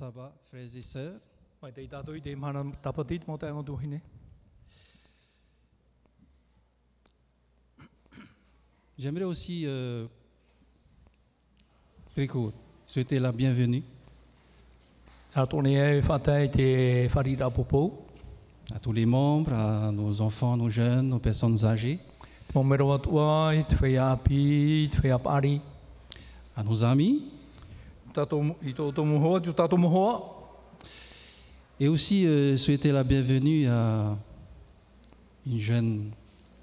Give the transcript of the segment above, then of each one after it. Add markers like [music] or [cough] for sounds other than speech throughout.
Frères et sœurs. J'aimerais aussi, euh, très court, souhaiter la bienvenue e wharira popou. à tous les membres, à nos enfants, nos jeunes, nos personnes âgées, à nos amis, et aussi euh, souhaiter la bienvenue à une jeune,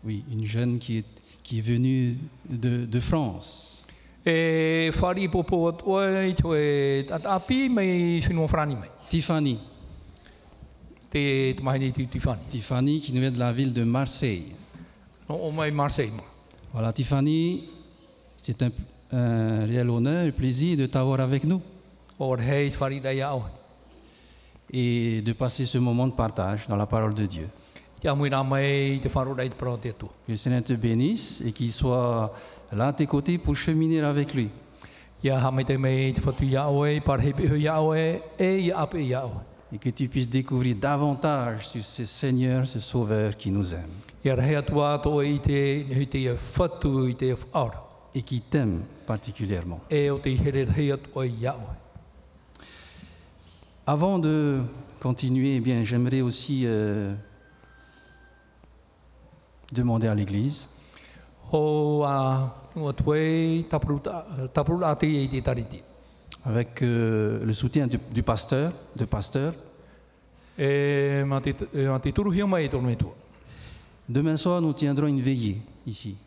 oui, une jeune qui est, qui est venue de, de France. E. Tiffany, Tiffany. Qui nous vient de la ville de Marseille. Marseille ma. Voilà, Tiffany, c'est un, un réel honneur et plaisir de t'avoir avec nous. Et de passer ce moment de partage dans la parole de Dieu. Que le Seigneur te bénisse et qu'il soit là à tes côtés pour cheminer avec lui. Et que tu puisses découvrir davantage sur ce Seigneur, ce Sauveur qui nous aime Et qui t'aime particulièrement. E. Avant de continuer, eh bien, j'aimerais aussi euh, demander à l'Église avec euh, le soutien du, du pasteur, de pasteur. E e. Demain soir, nous tiendrons une veillée ici.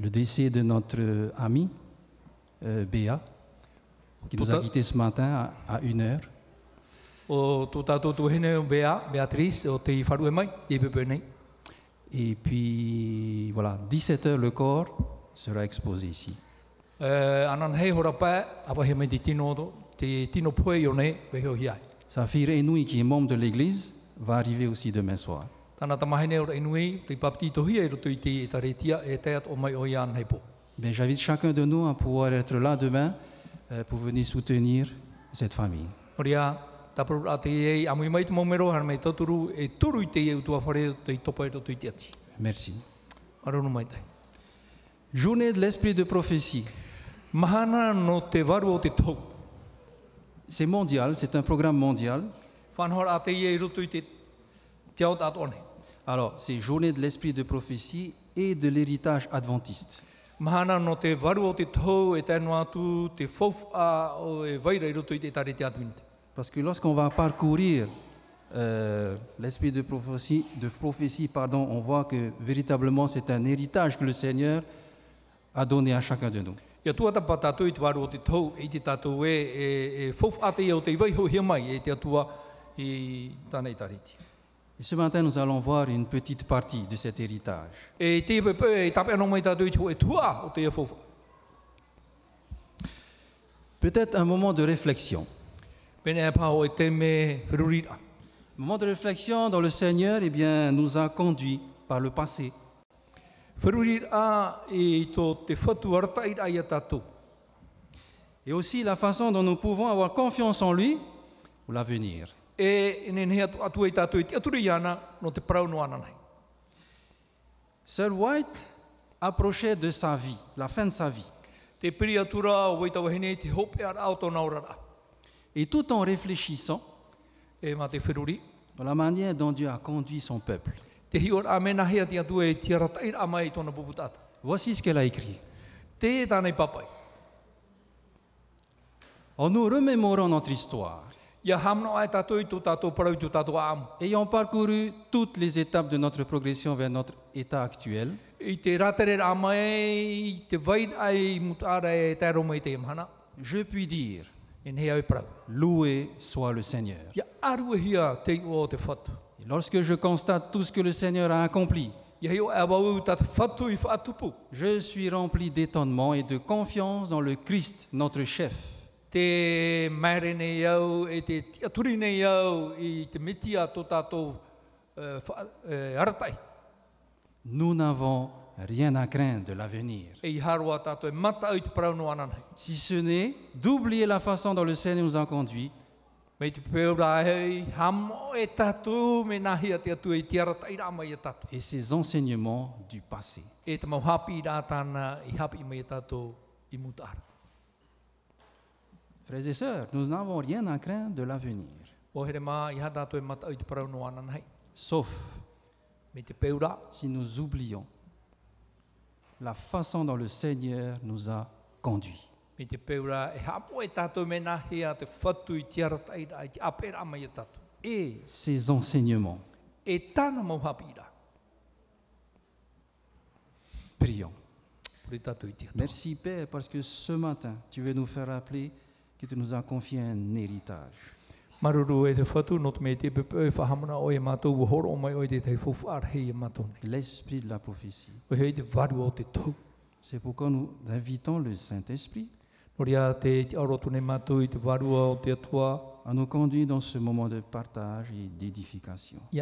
Le décès de notre euh, ami euh, Béa, qui nous a Tout à- quittés ce matin à, à une heure. Et puis, voilà, 17 heures, le corps sera exposé ici. Sa fille Enoui, qui est membre de l'Église, va arriver aussi demain soir. E roto i te i taretia, teat o mai o ian hei pō. Bien, j'invite chacun de nous à pouvoir être là demain euh, pour venir soutenir cette famille. Merci. Journée de l'esprit de prophétie. Mahana no te waru o te tau. C'est mondial, c'est un programme mondial. Alors, c'est journée de l'esprit de prophétie et de l'héritage adventiste. Te o te e tēnu atu, te o e vaira i roto i te tare te atu te. Parce que lorsqu'on va parcourir euh, l'esprit de prophétie, de prophétie pardon, on voit que véritablement c'est un héritage que le Seigneur a donné à chacun de nous. Ia tua tapa tātou i te waru o te tau, i te tātou e, e, e fofu a te i o te iwai ho hia mai, e te atua i tānei tariti. Et ce matin, nous allons voir une petite partie de cet héritage. Peut-être un moment de réflexion. Whirurira. Un moment de réflexion dont le Seigneur eh bien, nous a conduits par le passé. Et aussi la façon dont nous pouvons avoir confiance en lui pour l'avenir. E ene ne atu, atu e tātou i te aturi i ana no te parau no. Sir White approchait de sa vie, la fin de sa vie. Te piri atura o wahine te hope ar au tō naurara. Et tout en réfléchissant E mā te dans la manière dont Dieu a conduit son peuple. Te hior atu e puputata. Voici ce qu'elle a écrit. Te papai. En nous remémorant notre histoire, Ayant parcouru toutes les étapes de notre progression vers notre état actuel, e je puis dire, loué soit le Seigneur. E. Et lorsque je constate tout ce que le Seigneur a accompli, je suis rempli d'étonnement et de confiance dans le Christ, notre chef. Te mere nei iau, e te tiaturi nei iau, i te miti a tō tātou wha, aratai. Nous n'avons rien à craindre de l'avenir. E e. Si ce n'est d'oublier la façon dont le Seigneur nous a conduits e et ses enseignements du passé. E te mau hapi i rā tāna i hapi mai e tātou i mutara. Frères et sœurs, nous n'avons rien à craindre de l'avenir, sauf si nous oublions la façon dont le Seigneur nous a conduits. et ses enseignements. Prions. Merci Père parce que ce matin, tu veux nous faire rappeler que tu nous as confié un héritage. L'esprit de la prophétie. C'est pourquoi nous invitons le Saint-Esprit À nous conduire dans ce moment de partage et d'édification. E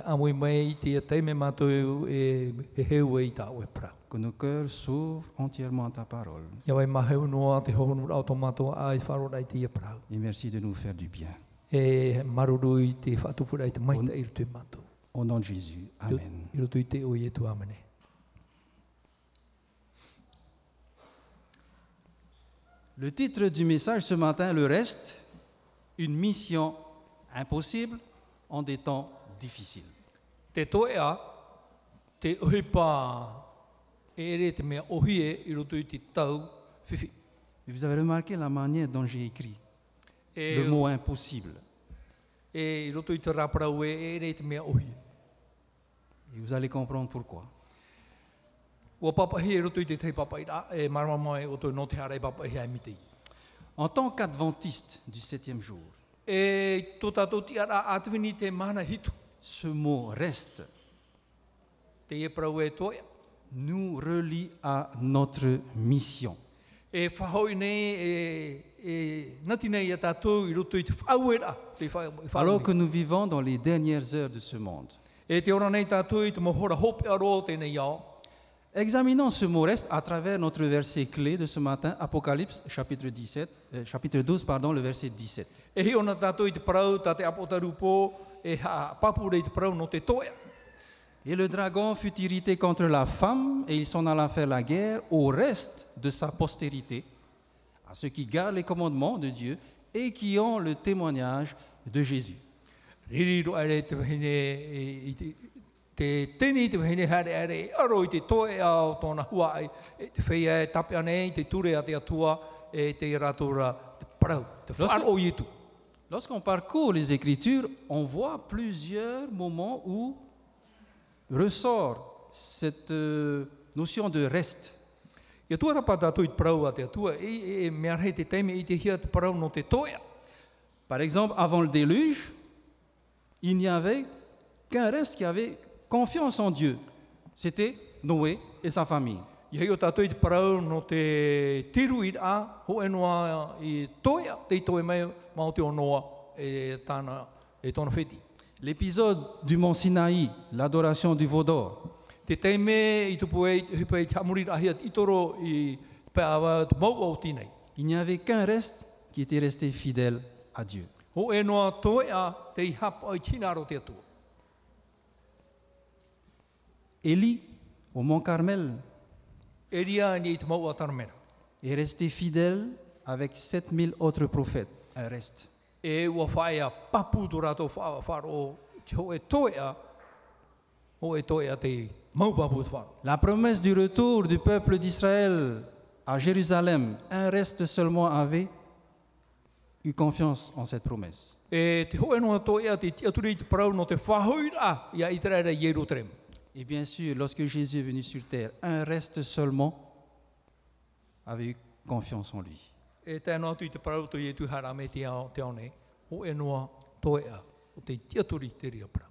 e e. Que nos cœurs s'ouvrent entièrement à ta parole. Et merci de nous faire du bien. Mātou. Au nom de Jésus. Amen. Le titre du message ce matin, le reste, mission impossible en des temps difficiles. Te toea, te uhipa e ere te mea ohie i rutu i te tau whiwhi. Et vous avez remarqué la manière dont j'ai écrit E, le mot impossible. e i rutu i te raparau e ere te mea ohie. Et vous allez comprendre pourquoi. Ua papahi e rutu i te tei papai rā, e marama mai o tō no te harei papahi ai miti. En tant qu'adventiste du septième jour, E tō tātou ti ara atwini te mana hitu. ce mot reste Te e e toia. nous relie à notre mission. E whahoi nei, e, e nati nei a tātou i rutu i te whauera. Te whau, Alors que nous vivons dans les dernières heures de ce monde. E te ora nei tātou i te mohora hope aro tēnei ao. Examinons ce mot reste à travers notre verset clé de ce matin, Apocalypse chapitre, 17, euh, chapitre 12, pardon, le verset 17. E. Et le dragon fut irrité contre la femme, et il s'en alla faire la guerre au reste de sa postérité, à ceux qui gardent les commandements de Dieu et qui ont le témoignage de Jésus. Ririro are te wahine, e, i te, te tini te wahine hare are, e aro i te toe ao tōna hua ai, e te whaia e tape ane, te ture a te atua, e te ratora te parau, te Lorsque- wharo i tu. Lorsqu'on parcourt les Écritures, on voit plusieurs moments où ressort cette euh, notion de reste. Ia tua rapa tātou i te parau a te atua, e, e mea rei te teime i te hia te parau no te toia. Par exemple, avant le déluge, il n'y avait qu'un reste qui avait confiance en Dieu. C'était Noé et sa famille. L'épisode du mont Sinaï, l'adoration du veau d'or, e il n'y avait qu'un reste qui était resté fidèle à Dieu. Ho e noa toia te i hapa i tinaro te atua. Élie, au mont Carmel, est resté fidèle avec 7000 autres prophètes. Un reste. La promesse du retour du peuple d'Israël à Jérusalem, un reste seulement avait eu confiance en cette promesse. E Et bien sûr, lorsque Jésus est venu sur terre, un reste seulement avait eu confiance en lui.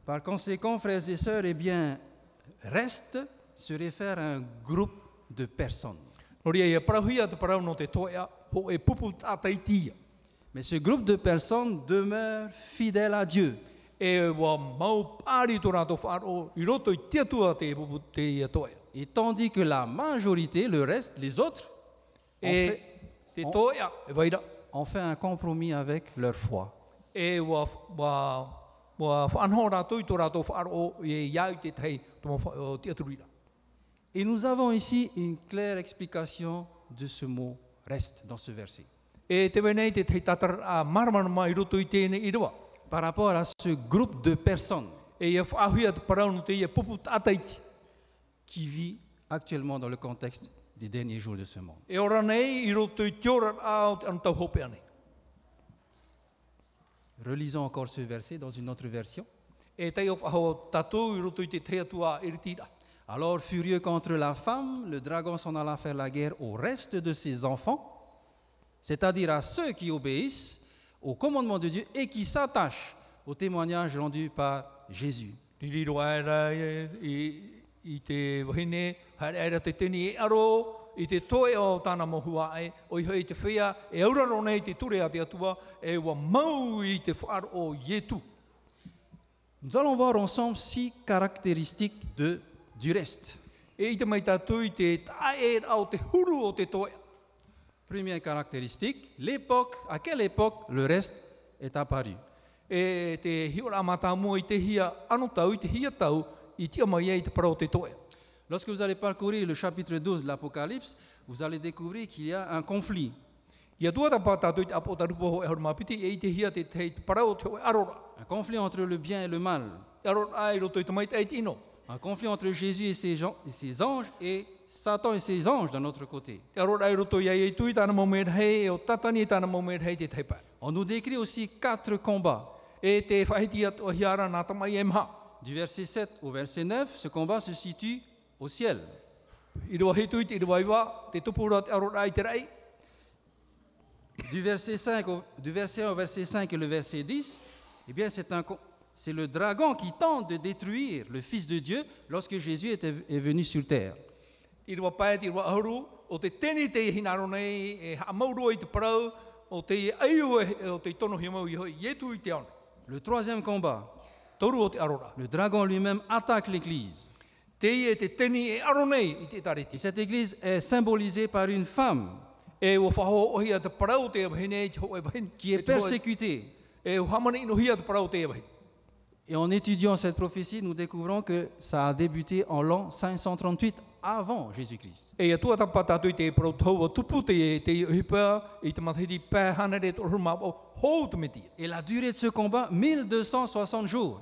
Par conséquent, frères et sœurs, eh bien, reste se réfère à un groupe de personnes. Mais ce groupe de personnes demeure fidèle à Dieu. E. Et tandis que la majorité, le reste, les autres, ont E fait, e ont fait un compromis avec leur foi. Et nous avons ici une claire explication de ce mot reste dans ce verset. Par rapport à ce groupe de personnes qui vit actuellement dans le contexte des derniers jours de ce monde. Relisons encore ce verset dans une autre version. Alors, furieux contre la femme, le dragon s'en alla faire la guerre au reste de ses enfants, c'est-à-dire à ceux qui obéissent au commandement de Dieu et qui s'attachent au témoignage rendu par Jésus. I, e toe o tāna mohua o i te e auraro nei te ture a te atua, e mau i te o. Nous allons voir ensemble six caractéristiques de, du reste. E i te mai tātou i te tae au te huru o te toe. Première caractéristique, l'époque, à quelle époque le reste est apparu E te hiora mata mua i te hia ano tau, i te hia tau, i tia mai e i te parao te toe. Lorsque vous allez parcourir le chapitre 12 de l'Apocalypse, vous allez découvrir qu'il y a un conflit. E e. Un conflit entre le bien et le mal. Un conflit entre Jésus et ses, gens- et ses anges et Satan et ses anges d'un autre côté. On nous décrit aussi quatre combats. Du verset 7 au verset 9, ce combat se situe au ciel. Du verset, 5 au, du verset 1 au verset 5 et le verset 10, eh bien, c'est un c'est le dragon qui tente de détruire le Fils de Dieu lorsque Jésus était, est venu sur terre. Ahuru, o te te hinaro nei, e ha maurua i te parau, o te aiu e o te tono hi mau i hoi, i tu i te ana. Le troisième combat, Toru o te arora. le dragon lui-même attaque l'Église. Te i e te teni e aro nei i te Et tariti. cette Église est symbolisée par une femme E o whaho o hia te parau te awahine, te ho e wahin. qui est persécutée. E o hamana ino hia te parau te awahine. Et en étudiant cette prophétie, nous découvrons que ça a débuté en l'an 538 avant Jésus-Christ. Et la durée de ce combat, 1260 jours.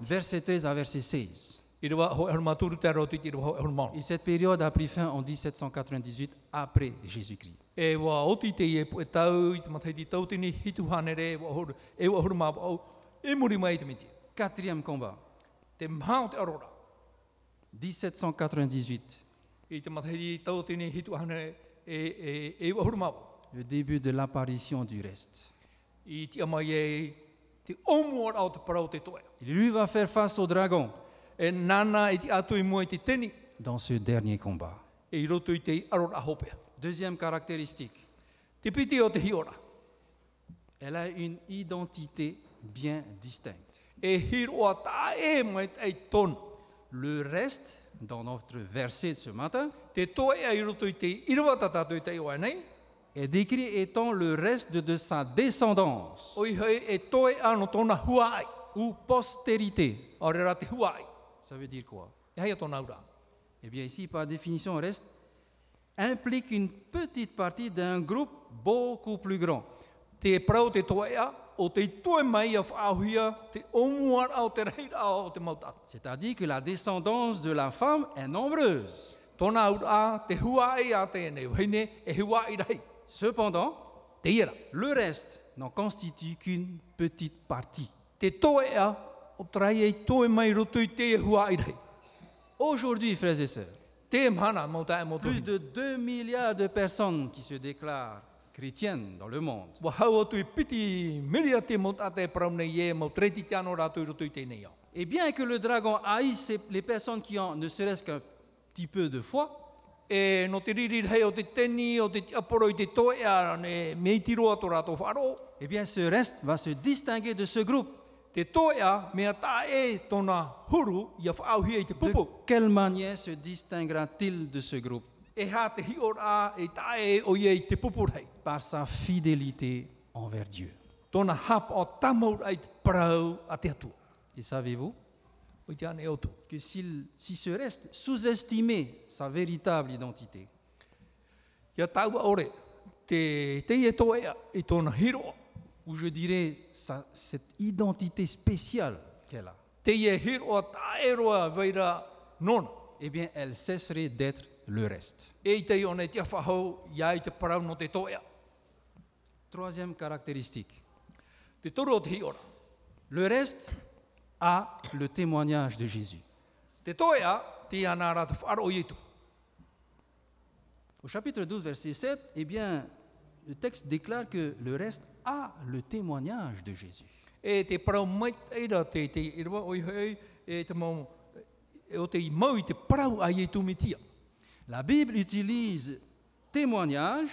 Verset 13 à verset 16. I rewa ho ehur maturu te aro titi i rewa ho ehur maunu. Et cette période a pris fin en 1798 après Jésus-Christ. E oti te e e tau i te hitu hanere e e e muri mai te. Quatrième combat, Te maha o te arora. 1798, I te mathiri tau tini hitu hanere e, e, e le début de l'apparition du reste. I te amai e te omuar au te parau te toe. Et lui va faire face au dragon E nana i te atu i mua i te teni dans ce dernier combat. e i roto i te arora hopea. Deuxième caractéristique, elle a une identité bien distincte. Le reste, dans notre verset de ce matin, est décrit étant le reste de sa descendance. Ou postérité. Ça veut dire quoi? Eh bien ici, par définition, reste implique une petite partie d'un groupe beaucoup plus grand. Te parau te toe a, o te toe mai a whaahuia, te omuar au te reira o te mautata. C'est-à-dire que la descendance de la femme est nombreuse. Tōna ura, te hua ai a te ene, whine e hua i rei. Cependant, Te ira. le reste n'en constitue qu'une petite partie. Te o e toe mai roto i te hua i rei. Aujourd'hui, frères et sœurs, Plus de 2 milliards de personnes qui se déclarent chrétiennes dans le monde. Et bien que le dragon haïsse les personnes qui ont ne serait-ce qu'un petit peu de foi, E eh bien ce reste va se distinguer de ce groupe. E De quelle manière se distinguera-t-il de ce groupe E e e. Par sa fidélité envers Dieu. Et savez-vous tu. que s'il- si ce reste sous-estimait sa véritable identité, Ou je dirais sa- cette identité spéciale qu'elle a, eh bien, elle cesserait d'être le reste. Troisième caractéristique, le reste a le témoignage de Jésus. Au chapitre 12, verset 7, eh bien, le texte déclare que le reste a le témoignage de Jésus. La Bible utilise témoignage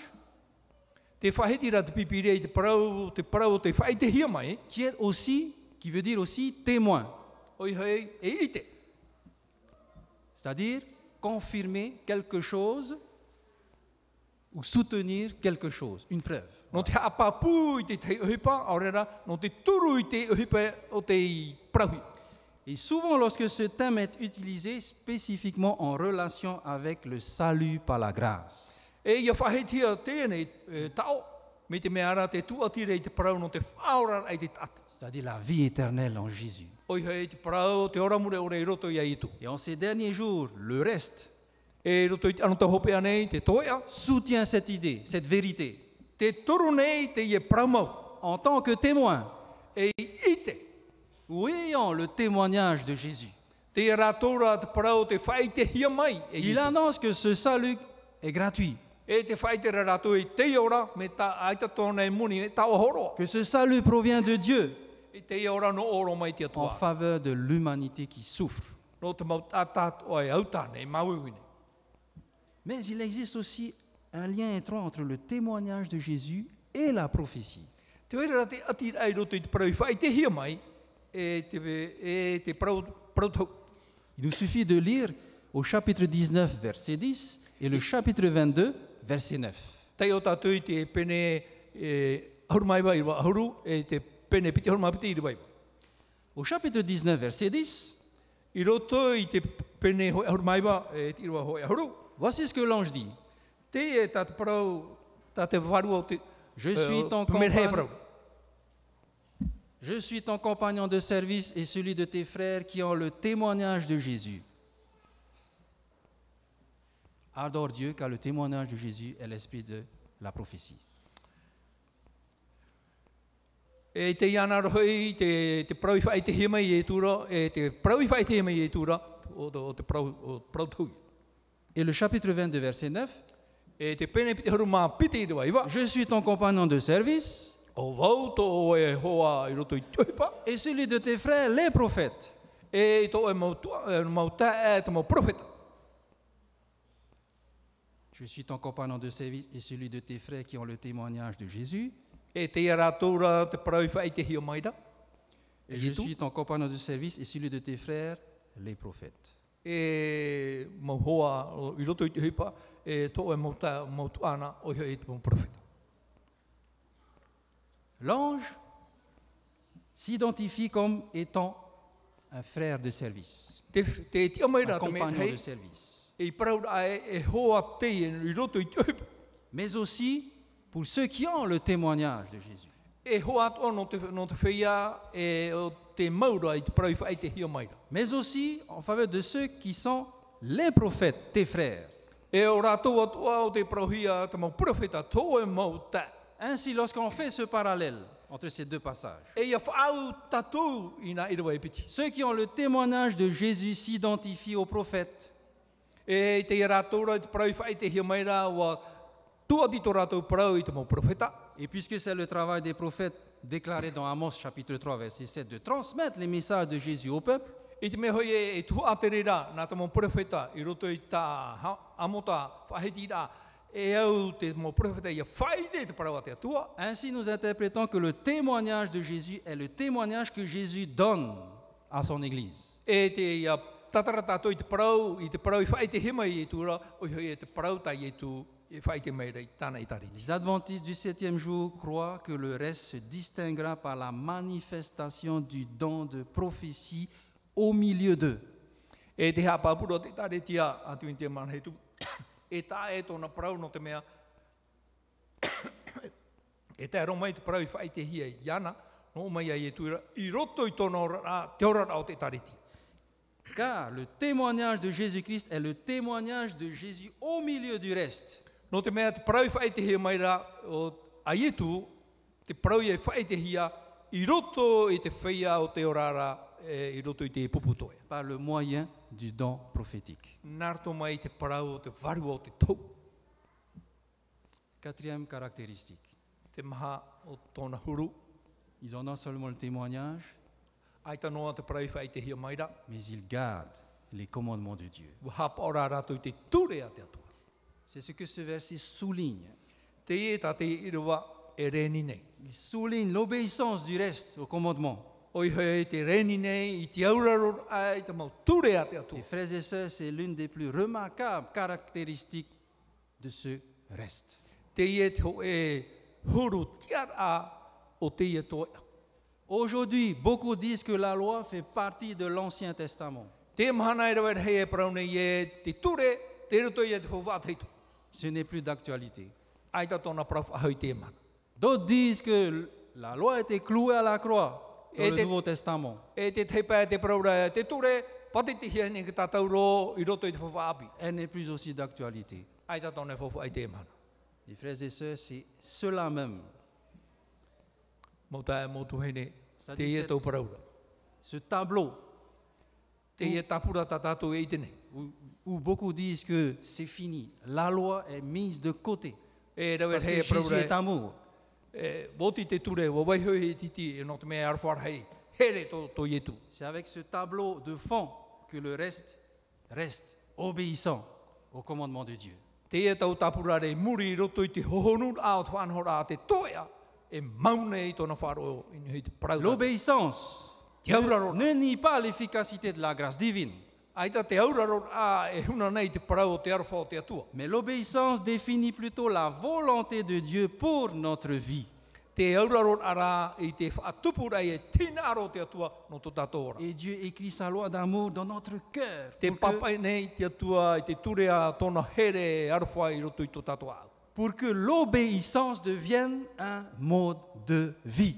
qui est aussi, qui veut dire aussi témoin, c'est-à-dire confirmer quelque chose ou soutenir quelque chose, une preuve. No te hapa pū i te te uhipa, aurera, no te turu i te uhipa o te i prahui. Et souvent, lorsque ce thème est utilisé spécifiquement en relation avec le salut par la grâce, E ia whahetia tēnei e, tau, me te mea ara te tuatire i te parau no te whaora ai te tata. c'est-à-dire la vie éternelle en Jésus. Oi hei te parau, te ora mure ore i roto i ai tu. Et en ces derniers jours, le reste E roto i anu ta hope anei, te toea, soutient cette idée, cette vérité, te te en tant que témoin. E ite, ou ayant le témoignage de Jésus. Il annonce que ce salut est gratuit, que ce salut provient de Dieu. En faveur de l'humanité qui souffre. Mais il existe aussi un lien étroit entre le témoignage de Jésus et la prophétie. E e. Il nous suffit de lire au chapitre 19, verset 10 et le chapitre 22, verset 9. Tai o tātou i te pene e. Au chapitre 19, verset 10, I roto i te pene hoi ahurumaiwa e te irua hoi ahuru. voici ce que l'ange dit. Je suis ton pemere hea compagnon. Je suis ton compagnon de service et celui de tes frères qui ont le témoignage de Jésus. Adore Dieu car le témoignage de Jésus est l'esprit de la prophétie. Et le chapitre 22, verset 9, Je suis ton compagnon de service O wau tō o hoa i roto i tuhipa. et celui de tes frères, les prophètes. Je suis ton compagnon de service et celui de tes frères qui ont le témoignage de Jésus. Et Et je suis ton compagnon de service et celui de tes frères, les prophètes. E. E. L'ange s'identifie comme étant un frère de service, un compagnon de service. E. Mais aussi pour ceux qui ont le témoignage de Jésus. Mais aussi en faveur de ceux qui sont les prophètes, tes frères. Ainsi, lorsqu'on fait ce parallèle entre ces deux passages, ceux qui ont le témoignage de Jésus s'identifient aux prophètes. Et puisque c'est le travail des prophètes déclaré dans Amos chapitre 3 verset 7 de transmettre les messages de Jésus au peuple, E, e profeta, i roto i amota e au te profeta i whaide te te atua. Ainsi, nous interprétons que le témoignage de Jésus est le témoignage que Jésus donne à son Église. E te i a tatara tātou i te parau, i te parau i whaite hima i e tūra, o i hoi e te parau tai tū. Les adventistes du septième jour croient que le reste se distinguera par la manifestation du don de prophétie au milieu d'eux. E te hea pāpura te tariti a, atu i te manhetu, e tā e tōna parau no te mea, e te aro mai te parau i whaite hia i ana, no mai ai e tūra, i roto i tōna ora, te ora o te tariti. Car le témoignage de Jésus-Christ est le témoignage de Jésus au milieu du reste. No te mea te parau i whaite hia mai rā, o ai e tū, te parau i whaite hia, i roto i te whaia o te orara, e, puputoia. par le moyen du don prophétique. Quatrième caractéristique, ils ont non seulement le témoignage, mais ils gardent les commandements de Dieu. C'est ce que ce verset souligne. E. Il souligne l'obéissance du reste aux commandements. Atua. frères et sœurs, c'est l'une des plus remarquables caractéristiques de ce reste. Aujourd'hui, beaucoup disent que la loi fait partie de l'Ancien Testament. Ce n'est plus d'actualité. D'autres disent que la loi été clouée à la croix dans Et le Nouveau Testament. Elle n'est plus aussi d'actualité. Mana. Les frères et sœurs, c'est cela même, ce tableau où, où beaucoup disent que c'est fini, la loi est mise de côté. Parce que Jésus est amour. C'est avec ce tableau de fond que le reste reste obéissant au commandement de Dieu. E e. L'obéissance auraro, ne nie pas l'efficacité de la grâce divine, e mais l'obéissance définit plutôt la volonté de Dieu pour notre vie. E. Et Dieu écrit sa loi d'amour dans notre cœur pour e pour que l'obéissance devienne un mode de vie.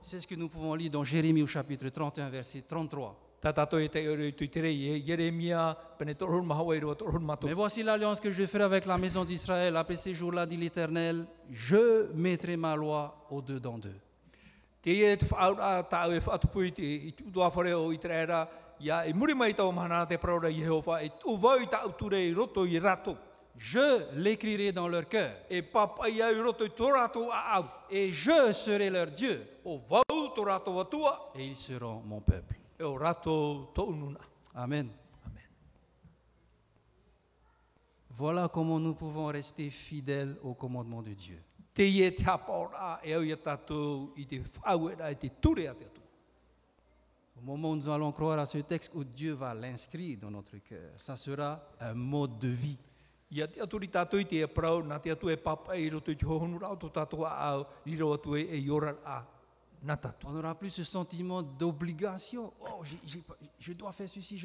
C'est ce que nous pouvons lire dans Jérémie au chapitre 31, verset 33. Tā tātou e te auraro i tui te rei e Jeremia, pene torhon mahawa i roa torhon Mais voici l'alliance que je ferai avec la maison d'Israël. Après ces jours-là, dit l'Éternel, je mettrai ma loi au-dedans d'eux. Je l'écrirai dans leur cœur et je serai leur Dieu et ils seront mon peuple. e. Amen. Amen. Voilà comment nous pouvons rester fidèles au commandement de Dieu. E e. Au moment où nous allons croire à ce texte où Dieu va l'inscrire dans notre cœur, ça sera un mode de vie. E e e e. On n'aura plus ce sentiment d'obligation. Oh, j'ai- j'ai pas- je dois faire ceci,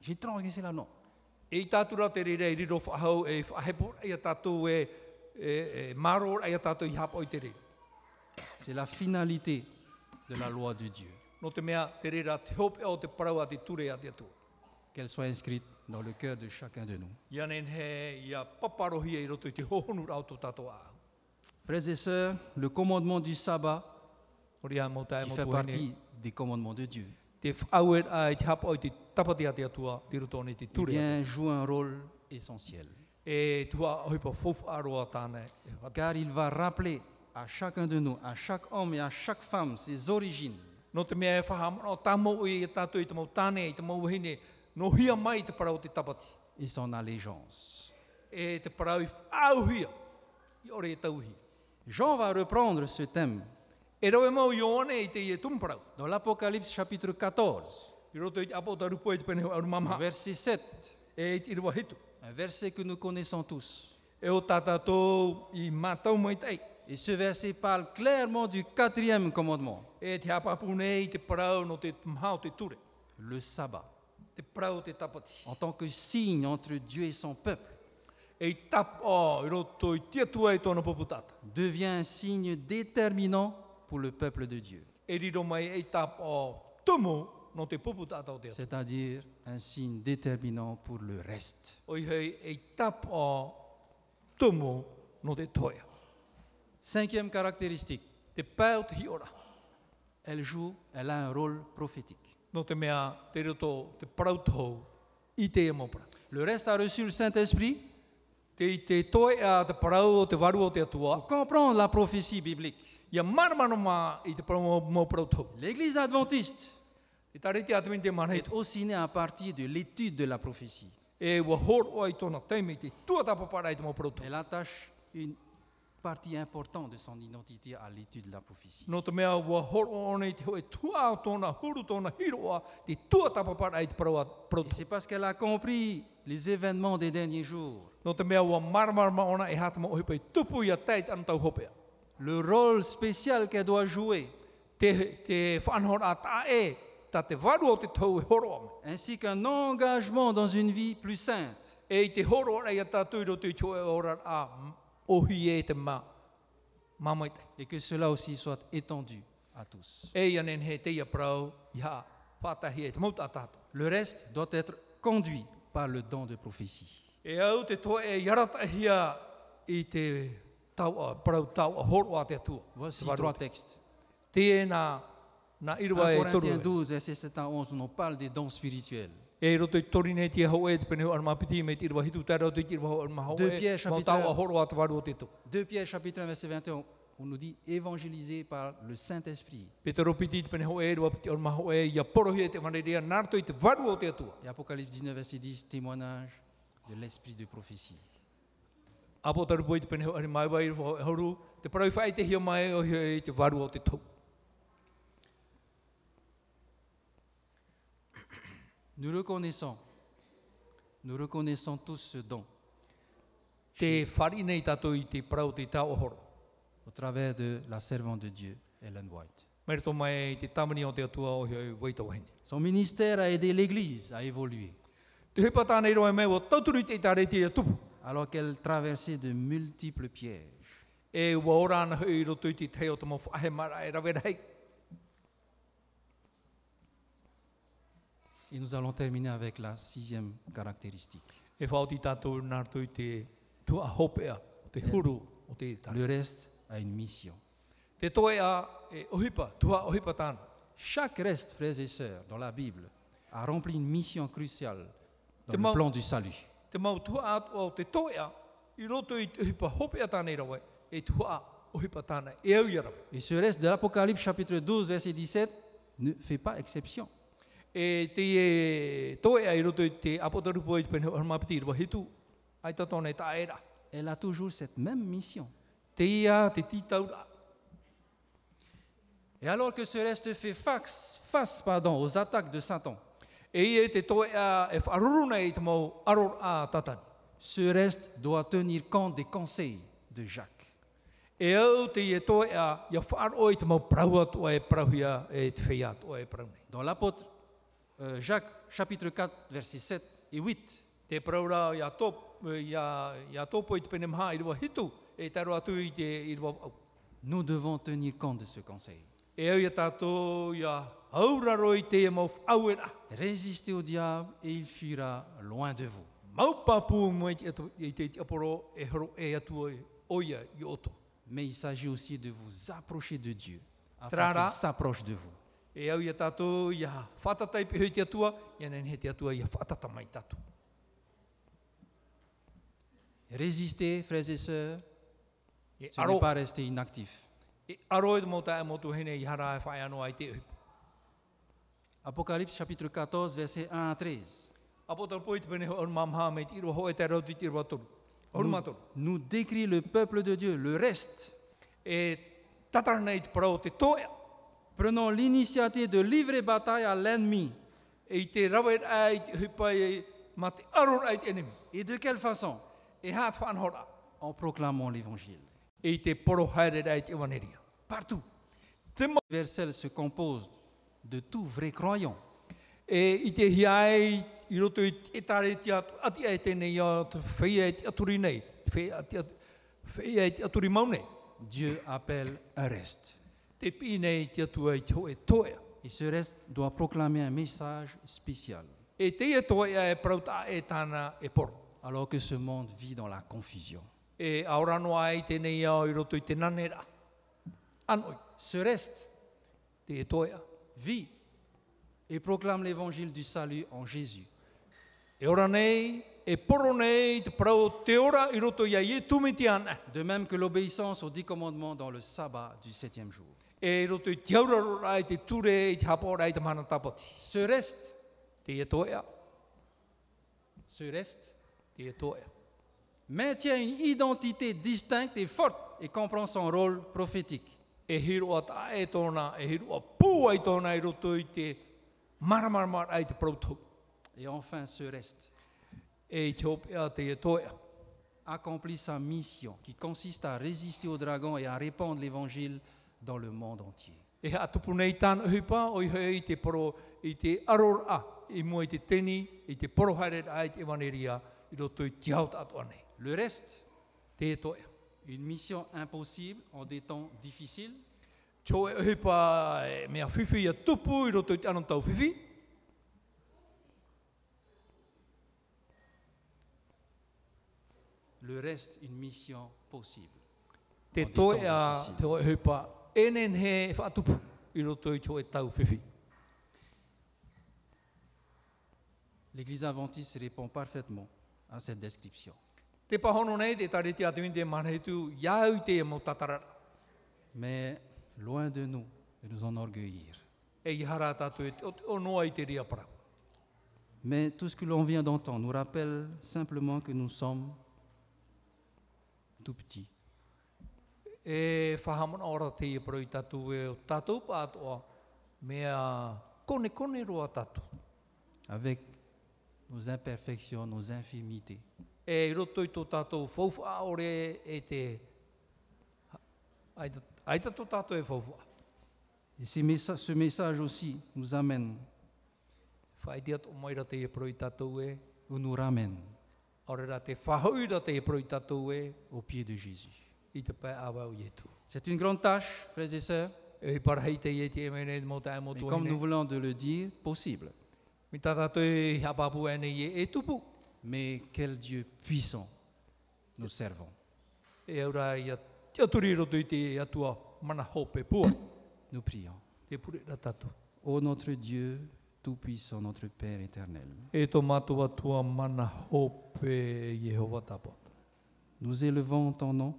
j'ai transgressé là. Non. E i tātura te rire i riro whahau e whahepora i a tātou e, e, e maro i a tātou i hapa i te rire. C'est la finalité de la loi de Dieu, No te mea te rira te hope o te parau a te ture a te atu. qu'elle soit inscrite dans le cœur de chacun de nous. Au. Frères et sœurs, le commandement du sabbat Ori a mo tae qui fait partie des commandements de Dieu, ni te eh bien, joue un rôle essentiel. E. Car il va rappeler à chacun de nous, à chaque homme et à chaque femme, ses origines, e e et son allégeance. Jean va reprendre ce thème Te dans l'Apocalypse chapitre 14, I roto i te apo tarupo i te pene au mama. verset 7, E un verset que nous connaissons tous. E. Et ce verset parle clairement du quatrième commandement, E le sabbat, en tant que signe entre Dieu et son peuple, devient un signe déterminant pour le peuple de Dieu, c'est-à-dire un signe déterminant pour le reste. Cinquième caractéristique, elle joue, elle a un rôle prophétique. Le reste a reçu le Saint-Esprit. Pour comprendre la prophétie biblique. L'Église adventiste est aussi née à partir de l'étude de la prophétie. E. Elle attache une partie importante de son identité à l'étude de la prophétie. C'est parce qu'elle a compris les événements des derniers jours, Le rôle spécial qu'elle doit jouer, e, ainsi qu'un engagement dans une vie plus sainte. E e. Et que cela aussi soit étendu à tous. Le reste doit être conduit par le don de prophétie. Voici trois te. textes. Te nā, nā 1 irua toru Corinthiens e. 12, verset 7 à 11, où on parle des dons spirituels. E roto i tori nei tia hau e te pene ar mapiti me te irua hitu tara o te irua hau ar mahau Deux e. Pierre, Mau chapitre tau a un. horo a te varu o te tō. 2 Pierre chapitre 1, verset 21, on nous dit évangéliser par le Saint-Esprit. Et Apocalypse 19, verset 10, témoignage de l'esprit de prophétie. Apo taru poi te pene hau ari mai wai rua hauru. Te parau whai te hia mai o hia i te varu o te tau. Nous reconnaissons, nous reconnaissons tous ce don Te whari nei tātou i te parau te tau o horo. au travers de la servante de Dieu, Ellen White. Son ministère a aidé l'Église à évoluer Alors qu'elle traversait de multiples pièges. E e. Et nous allons terminer avec la sixième caractéristique. E. Le reste a une mission. Chaque reste, frères et sœurs, dans la Bible, a rempli une mission cruciale dans le plan du salut. Te mau tua atu o te toe a, i roto i te ohipa hopea tānei rawe, e tua ohipa tāna, e au ia rawe. Et ce reste de l'Apocalypse chapitre 12, verset 17, ne fait pas exception. E te e toe a i roto i te apotarupo i pene harmapiti rawa hitu, ai tatone tā era. Elle a toujours cette même mission. Te ia, te titaura. Et alors que ce reste fait face, face pardon, aux attaques de Satan, Ce reste doit tenir compte des conseils de Jacques. Dans l'apôtre euh, Jacques chapitre 4, versets 7 et 8, Te praura ia, top, ia, ia topo i te pene maha i rua hitu, e taro atu i te i rua au. nous devons tenir compte de ce conseil. E. Résistez au diable et il fuira loin de vous. E e. Mais il s'agit aussi de vous approcher de Dieu, afin qu'il s'approche de vous. E. Résistez, frères et sœurs, E Ce n'est pas resté inactif. Apocalypse chapitre 14, versets 1 à 13. Apo tau poi te pene ho on mamha me te iro ho e te rau ti te iro atoru. Onu Nous, décrit le peuple de Dieu, le reste. E te toea. Prenons l'initiative de livrer bataille à l'ennemi. E e. Et de quelle façon? E. En proclamant l'évangile. E. Partout. Verset se compose de tout vrai croyant. E i te hiai i roto i e tare ti atu, ati ai tēnei a te whea i te aturi nei, te te mau nei. Dieu appelle un reste. Te pi nei te atu ai te hoe toea. Et ce reste doit proclamer un message spécial, E te ia toea e prauta e tāna e poro. alors que ce monde vit dans la confusion. E aorano ai tēnei au i roto i te nanera. Anoi, Ce reste te e toea. Vit et proclame l'évangile du salut en Jésus. De même que l'obéissance aux dix commandements dans le sabbat du septième jour. E. Ce reste, Te e ce reste te e maintient une identité distincte et forte et comprend son rôle prophétique. E hiro ata e tōna, e hiro a pū ai tōna i roto i te maramaramar ai te prautou. Et enfin, ce reste E i te opea te e toea. accomplit sa mission qui consiste à résister au dragon et à répandre l'évangile dans le monde entier. E ha tupu nei tāna hupa, o i hoi i te poro, i te aror a, i mua i te teni, i te poro haere ai te waneria, i roto i te hau tātu anei. Le reste, Te e toea. Une mission impossible en des temps difficiles, e e tupu i roto i whiwhi. le reste, une mission possible. Te a e enen he i roto i e tau. L'Église adventiste répond parfaitement à cette description. Mais loin de nous de nous enorgueillir. E e. Mais tout ce que l'on vient d'entendre nous rappelle simplement que nous sommes tout petits. Avec nos imperfections, nos infirmités. E i roto i tō tātou whauwha ore e te... Ai, tā- ai tātou e whauwha. Et ces messa- ce message aussi nous amène Whai te atu moira te e pro i tātou e, ou nous ramène orera te whahauira te e pro i tātou e, au pied de Jésus. i te pai awa o ietu. C'est une grande tâche, frères et sœurs, E te e mais comme nous voulons de le dire, possible. Mi Mais quel Dieu puissant nous servons. E. Nous prions. Ô notre Dieu, Tout-Puissant, notre Père éternel, E nous élevons ton nom,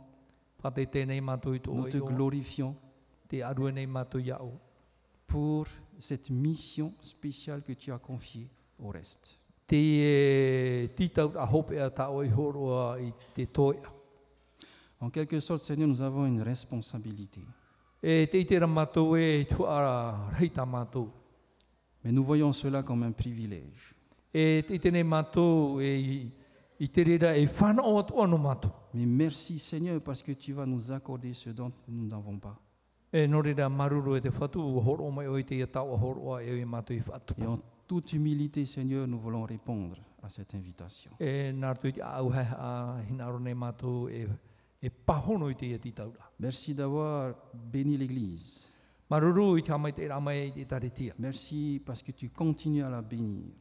nous te glorifions pour cette mission spéciale que tu as confiée au reste. En quelque sorte, Seigneur, nous avons une responsabilité. E e. Mais nous voyons cela comme un privilège. E. Mais merci Seigneur parce que tu vas nous accorder ce dont nous n'avons pas. Et en toute humilité, Seigneur, nous voulons répondre à cette invitation. E e, e. Merci d'avoir béni l'Église. Merci parce que tu continues à la bénir.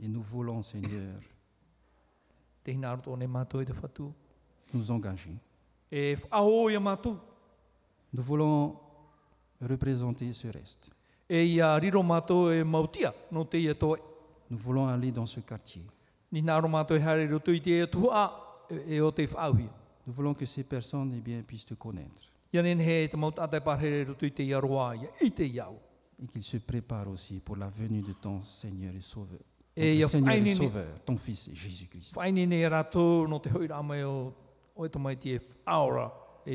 Et nous voulons, Seigneur, [coughs] nous engager. Nous voulons représenter ce reste. Nous voulons aller dans ce quartier. Nous voulons que ces personnes eh bien, puissent te connaître et qu'ils se préparent aussi pour la venue de ton Seigneur et Sauveur. Et Seigneur et Sauveur, ton Fils Jésus-Christ.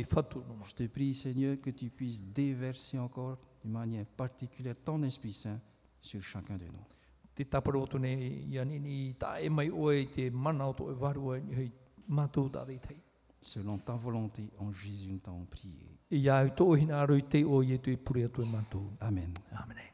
Je te prie, Seigneur, que tu puisses déverser encore d'une manière particulière ton Esprit Saint sur chacun de nous. Te taparo to ne ia nini ta e mai oe te mana o to e varua ni hei mātou tā rei tei. Selon ta volonté, en Jésus, nous t'avons prié. I au tō hina aro i te o i e tu pure atu mātou. Amen. Amen.